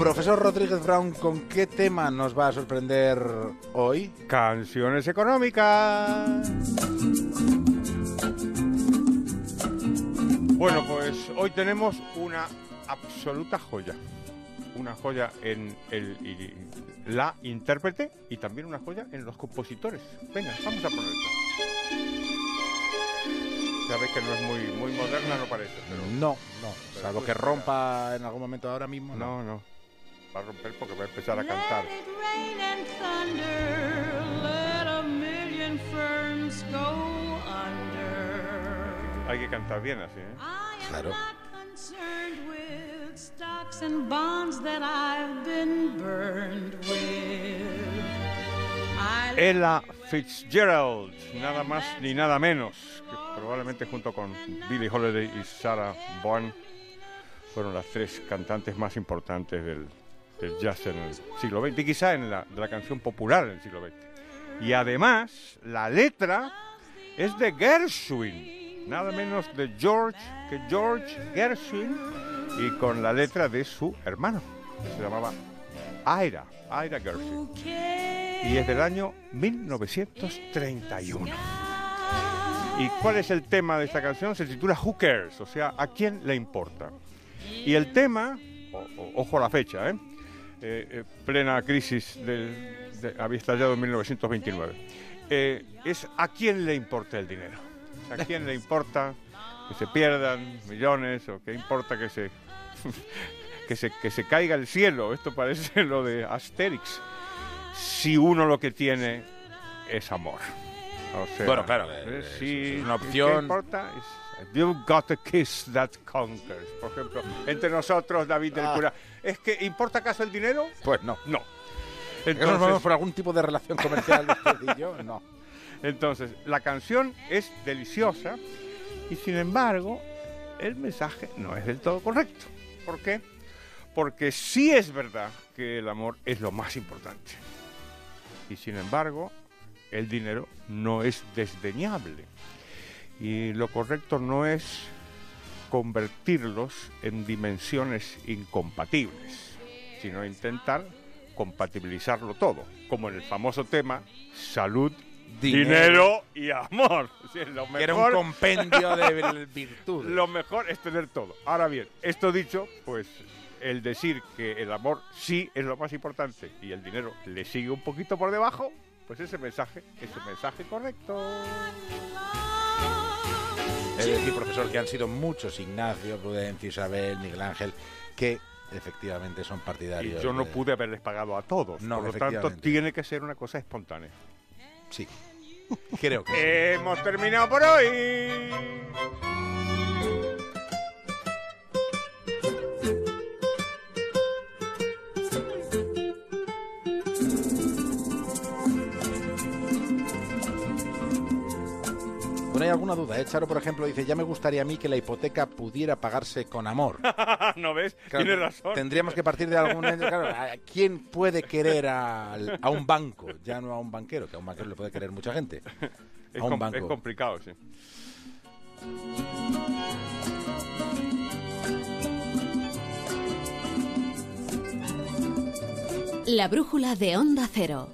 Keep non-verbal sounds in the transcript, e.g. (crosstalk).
Profesor Rodríguez Brown, ¿con qué tema nos va a sorprender hoy? Canciones económicas. Bueno, pues hoy tenemos una absoluta joya. Una joya en el, la intérprete y también una joya en los compositores. Venga, vamos a poner esto ves que no es muy, muy moderna, no parece, pero No, no. Salvo que rompa en algún momento ahora mismo. no, no. Va a romper porque va a empezar a cantar. Let it rain and thunder, let a million firms go under. Hay que cantar bien así, ¿eh? I am Claro. not concerned with stocks and bonds that I've been burned Ella Fitzgerald, nada más ni nada menos, que probablemente junto con Billie Holiday y Sarah Vaughan fueron las tres cantantes más importantes del, del jazz en el siglo XX y quizá en la, de la canción popular en el siglo XX. Y además, la letra es de Gershwin, nada menos de George que George Gershwin y con la letra de su hermano, que se llamaba Ira, Ira Gershwin y es del año 1931. ¿Y cuál es el tema de esta canción? Se titula Who Cares, o sea, ¿a quién le importa? Y el tema, ojo a la fecha, ¿eh? Eh, eh, plena crisis, del, de- había estallado en 1929, eh, es ¿a quién le importa el dinero? ¿A quién le importa que se pierdan millones o qué importa que se, (laughs) que se, que se caiga el cielo? Esto parece lo de Asterix si uno lo que tiene es amor. O sea, Bueno, claro, ¿eh? eh, si es una ¿qué opción. importa? Es, You've got a kiss that conquers. Por ejemplo, entre nosotros, David del Ah. cura. ¿Es que importa acaso el dinero? Pues no. No. ¿Es que nos vamos Entonces, por algún tipo de relación comercial usted y yo? No. (laughs) entonces, la canción es deliciosa y sin embargo, el mensaje no es del todo correcto. ¿Por qué? Porque sí es verdad que el amor es lo más importante. Y sin embargo, el dinero no es desdeñable. Y lo correcto no es convertirlos en dimensiones incompatibles, sino intentar compatibilizarlo todo, como en el famoso tema salud, dinero, y amor. (laughs) O sea, lo Que era un compendio de (laughs) virtudes. lo mejor es tener todo. Ahora bien, esto dicho, pues el decir que el amor sí es lo más importante y el dinero le sigue un poquito por debajo, pues ese mensaje es el mensaje correcto. Es decir, profesor, que han sido muchos, Ignacio, Prudencio, Isabel, Miguel Ángel, que efectivamente son Y partidarios. yo no de- pude haberles pagado a todos. No, por lo tanto, tiene que ser una cosa espontánea. Sí. (laughs) Creo que sí. Hemos terminado por hoy. Bueno, hay alguna duda, ¿eh? Charo, por ejemplo, dice, ya me gustaría a mí que la hipoteca pudiera pagarse con amor. (laughs) ¿No ves? Claro, Tiene razón. Tendríamos que partir de algún... Claro, ¿a ¿quién puede querer al- a un banco? Ya no a un banquero, que a un banquero le puede querer mucha gente. (laughs) Es, a un com- banco. es complicado, sí. La brújula de Onda Cero.